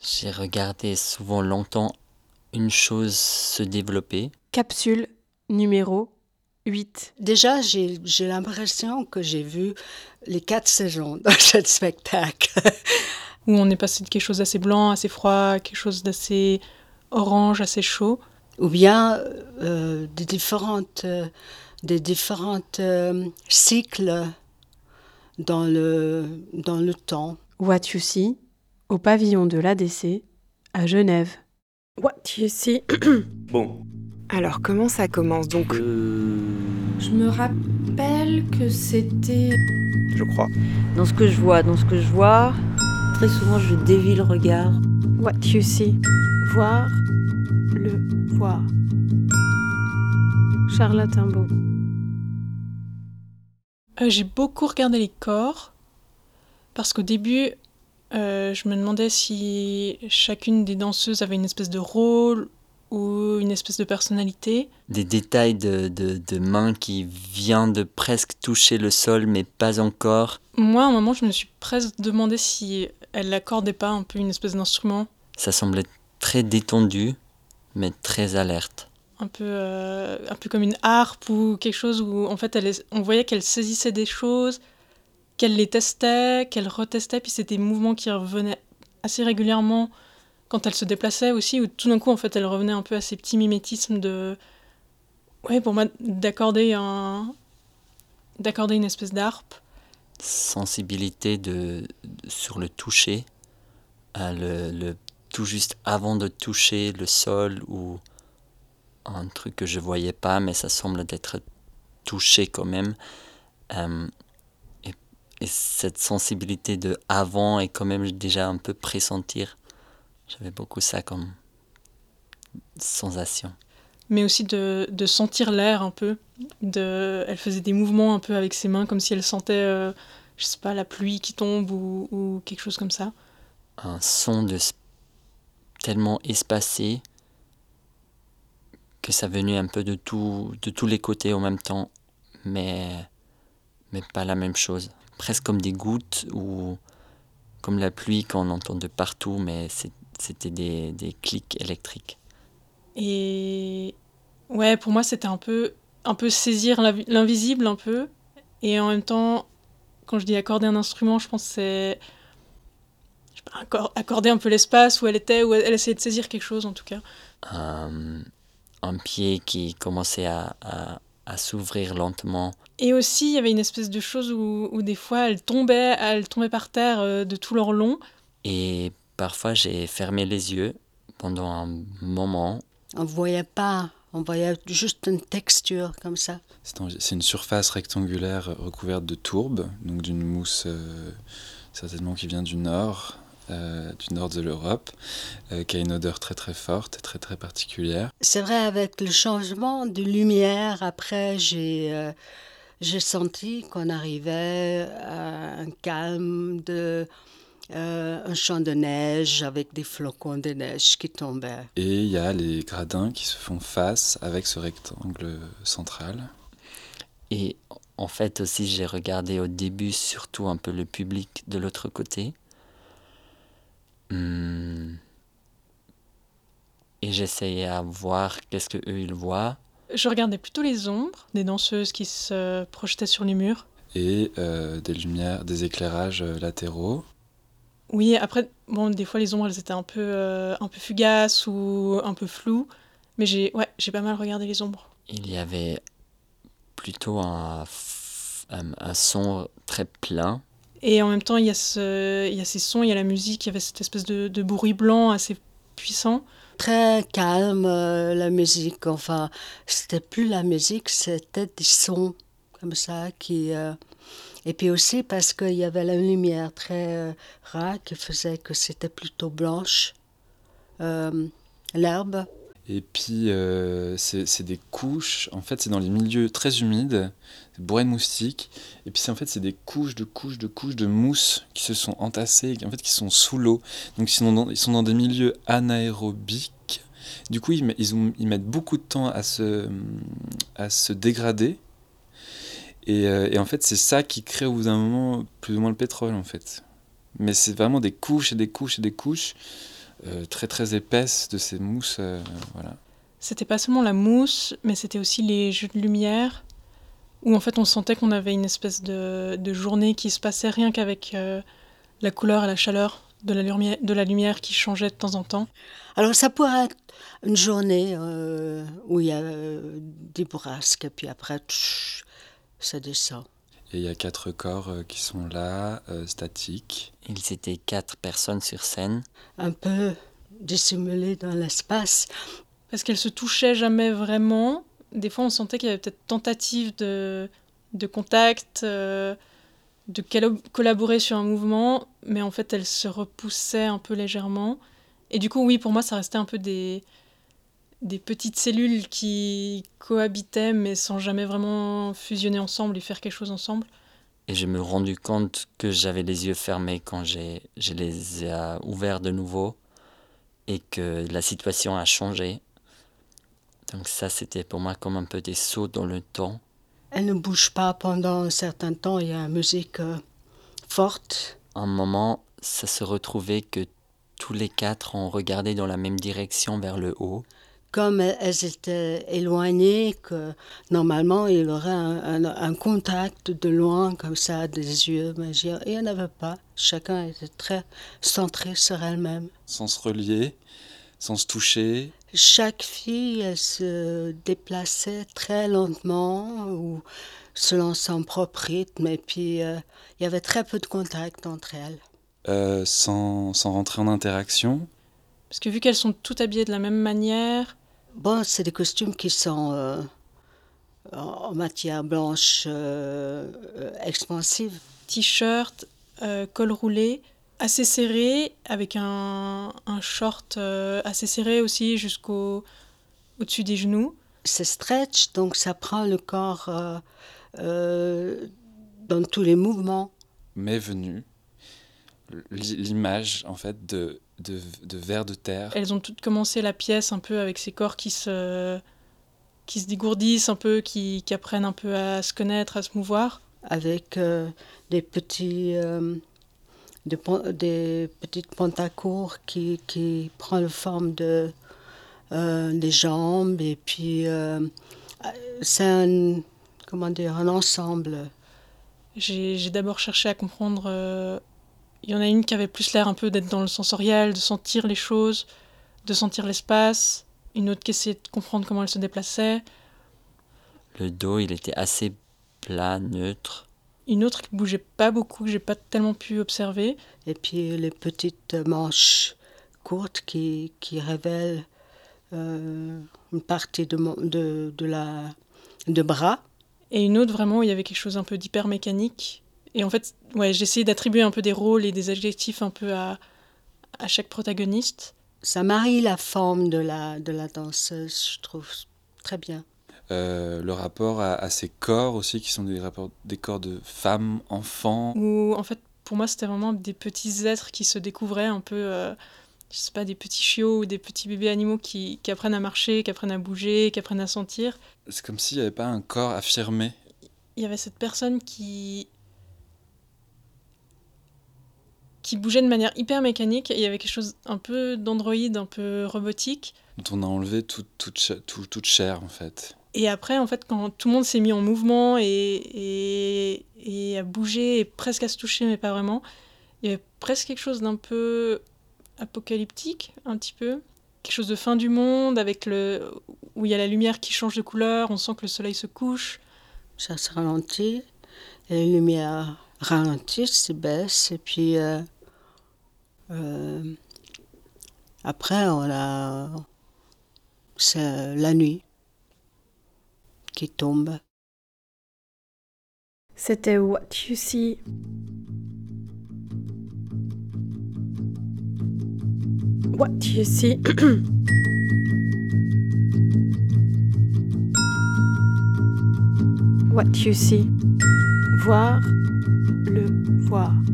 J'ai regardé souvent longtemps une chose se développer. Capsule numéro 8. Déjà, j'ai j'ai l'impression que j'ai vu les quatre saisons dans ce spectacle. où on est passé de quelque chose d'assez blanc, assez froid, quelque chose d'assez orange, assez chaud. Ou bien euh, des différentes, euh, des différentes euh, cycles dans le, dans le temps. What You See, au pavillon de l'ADC, à Genève. What You See? Bon, Alors comment ça commence donc? Je me rappelle que c'était. je crois. Dans ce que je vois, dans ce que je vois, très souvent je dévie le regard. What You See, voir le voir. Charlotte Imbeau. Euh, J'ai beaucoup regardé les corps parce qu'au début, euh, je me demandais si chacune des danseuses avait une espèce de rôle ou une espèce de personnalité. Des détails de, de, de main qui vient de presque toucher le sol mais pas encore. Moi, à un moment, je me suis presque demandé si elle n'accordait pas un peu une espèce d'instrument, Ça semblait très détendu mais très alerte. un peu, euh, un peu comme une harpe ou quelque chose où en fait, elle on voyait qu'elle saisissait des choses, qu'elle les testait, qu'elle retestait, puis c'était des mouvements qui revenaient assez régulièrement quand elle se déplaçait aussi, où tout d'un coup, en fait, elle revenait un peu à ces petits mimétismes de... Ouais, pour moi, d'accorder un... d'accorder une espèce d'harpe. sensibilité de, sur le toucher, euh, le, le- tout juste avant de toucher le sol ou un truc que je voyais pas, mais ça semble d'être touché quand même. Euh, et, et cette sensibilité de avant est quand même déjà un peu pressentir. J'avais beaucoup ça comme sensation. mais aussi de, de sentir l'air un peu. De, elle faisait des mouvements un peu avec ses mains, comme si elle sentait, euh, je sais pas, la pluie qui tombe ou, ou quelque chose comme ça. un son de tellement espacé que ça venait un peu de tout de tous les côtés en même temps mais mais pas la même chose presque comme des gouttes ou comme la pluie qu'on entend de partout mais c'était des, des clics électriques Et ouais, pour moi, c'était un peu, un peu saisir l'invi- l'invisible un peu. Et en même temps, quand je dis accorder un instrument, je pense que c'est accorder un peu l'espace où elle était, où elle, essayait de saisir quelque chose en tout cas. un, un pied qui commençait à, à, à s'ouvrir lentement Et aussi, il y avait une espèce de chose où, où des fois, elle tombait, elle tombait par terre euh, de tout leur long. et parfois j'ai fermé les yeux pendant un moment On voyait pas, on voyait juste une texture comme ça. C'est un- c'est une surface rectangulaire recouverte de tourbe, donc d'une mousse euh, certainement qui vient du nord, euh, du nord de l'Europe, euh, qui a une odeur très très forte et très très particulière. C'est vrai, avec le changement de lumière, après, j'ai euh, j'ai senti qu'on arrivait à un calme de euh, un champ de neige avec des flocons de neige qui tombaient. Et il y a les gradins qui se font face avec ce rectangle central. Et en fait aussi, j'ai regardé au début surtout un peu le public de l'autre côté. Hmm. Et j'essayais à voir qu'est-ce que eux ils voient. Je regardais plutôt les ombres des danseuses qui se projetaient sur les murs. et euh, des lumières, des éclairages euh, latéraux. Oui, après, bon, des fois les ombres elles étaient un peu, euh, un peu fugaces ou un peu floues. Mais j'ai ouais, j'ai pas mal regardé les ombres. Il y avait plutôt un, un, un son très plein. Et en même temps, il y, a y a ces sons, il y a la musique, il y avait cette espèce de, de bruit blanc assez puissant. Très calme, euh, la musique. Enfin, c'était plus la musique, c'était des sons comme ça qui. euh, Et puis aussi parce qu'il y avait la lumière très euh, rare qui faisait que c'était plutôt blanche. L'herbe. Et puis, euh, c'est des couches, en fait, c'est dans les milieux très humides, bourré de moustiques. Et puis, en fait, c'est des couches de couches de couches de mousse qui se sont entassées, en fait, qui sont sous l'eau. Donc, ils sont, dans, ils sont dans des milieux anaérobiques. Du coup, ils, mettent beaucoup de temps à se, à se dégrader. Et, euh, et en fait, c'est ça qui crée au bout d'un moment plus ou moins le pétrole, en fait. Mais c'est vraiment des couches et des couches et des couches très très épaisse de ces mousses. euh, voilà. C'était pas seulement la mousse, mais c'était aussi les jeux de lumière, où en fait on sentait qu'on avait une espèce de, de journée qui se passait rien qu'avec euh, la couleur et la chaleur de la, lumière, de la lumière qui changeait de temps en temps. Alors ça pourrait être une journée euh, où il y a euh, des bourrasques, et puis après, tch, ça descend. Et il y a quatre corps euh, qui sont là, euh, statiques. Ils étaient quatre personnes sur scène. Un peu dissimulé dans l'espace. Parce qu'elles se touchaient jamais vraiment. Des fois on sentait qu'il y avait peut-être tentative de, de contact, euh, de collaborer sur un mouvement, mais en fait elles se repoussaient un peu légèrement. Et du coup oui, pour moi ça restait un peu des, des petites cellules qui cohabitaient mais sans jamais vraiment fusionner ensemble et faire quelque chose ensemble. Et je me rendu compte que j'avais les yeux fermés quand j'ai, je les ai ouverts de nouveau et que la situation a changé. Donc ça, c'était pour moi comme un peu des sauts dans le temps. Elle ne bouge pas pendant un certain temps. Il y a une musique euh, forte. Un moment, ça se retrouvait que tous les quatre ont regardé dans la même direction vers le haut. Comme elles- étaient éloignées, que normalement il y aurait un, un- un contact de loin, comme ça, des yeux. Mais il n'y en avait pas. Chacun était très centré sur elle-même. sans se relier, sans se toucher. Chaque fille, elle se déplaçait très lentement ou selon son propre rythme. Et puis, euh, il y avait très peu de contact entre elles. euh, sans, sans rentrer en interaction. Parce que vu qu'elles sont toutes habillées de la même manière, Bon, c'est des costumes qui sont euh, en matière blanche euh, euh, expansive. t-shirt, euh, col roulé, assez serré, avec un, un short euh, assez serré aussi jusqu'au au-dessus des genoux. C'est stretch, donc ça prend le corps euh, euh, dans tous les mouvements. m'est venue l'i- l'image en fait de, de, de vers de terre. Elles ont toutes commencé la pièce un peu avec ces corps qui se, qui se dégourdissent un peu, qui, qui apprennent un peu à se connaître, à se mouvoir. avec euh, des petits euh, des, petites pantacours qui qui prend la forme de euh, des jambes et puis euh, c'est un comment dire un ensemble J'ai j'ai d'abord cherché à comprendre. Il y en a une qui avait plus l'air un peu d'être dans le sensoriel, de sentir les choses, de sentir l'espace. Une autre qui essayait de comprendre comment elle se déplaçait. Le dos, il était assez plat, neutre. Une autre qui bougeait pas beaucoup, que j'ai pas tellement pu observer. et puis les petites manches courtes qui qui révèlent euh, une partie de de de la de bras Et une autre vraiment où il y avait quelque chose un peu d'hyper mécanique. Et en fait, ouais, j'ai essayé d'attribuer un peu des rôles et des adjectifs un peu à, à chaque protagoniste. ça marie la forme de la de la danseuse je trouve très bien Euh, le rapport à, à ces corps aussi, qui sont des, rapports, des corps de femmes, enfants. Où en fait, pour moi, c'était vraiment des petits êtres qui se découvraient un peu, euh, je sais pas, des petits chiots ou des petits bébés animaux qui, qui apprennent à marcher, qui apprennent à bouger, qui apprennent à sentir. C'est comme s'il n'y avait pas un corps affirmé. il y avait cette personne qui qui bougeait de manière hyper mécanique et il y avait quelque chose un peu d'androïde, un peu robotique. dont on a enlevé toute, toute, toute chair en fait. Et après, en fait, quand tout le monde s'est mis en mouvement et, et, et à bouger et presque à se toucher, mais pas vraiment, il y avait presque quelque chose d'un peu apocalyptique, un petit peu. Quelque chose de fin du monde, avec le où il y a la lumière qui change de couleur, on sent que le soleil se couche. ça se ralentit, et les lumières ralentissent, se baissent, et puis euh, euh, après, on a, c'est la nuit qui tombe. C'était What You See. What You See. What You See. Voir le voir.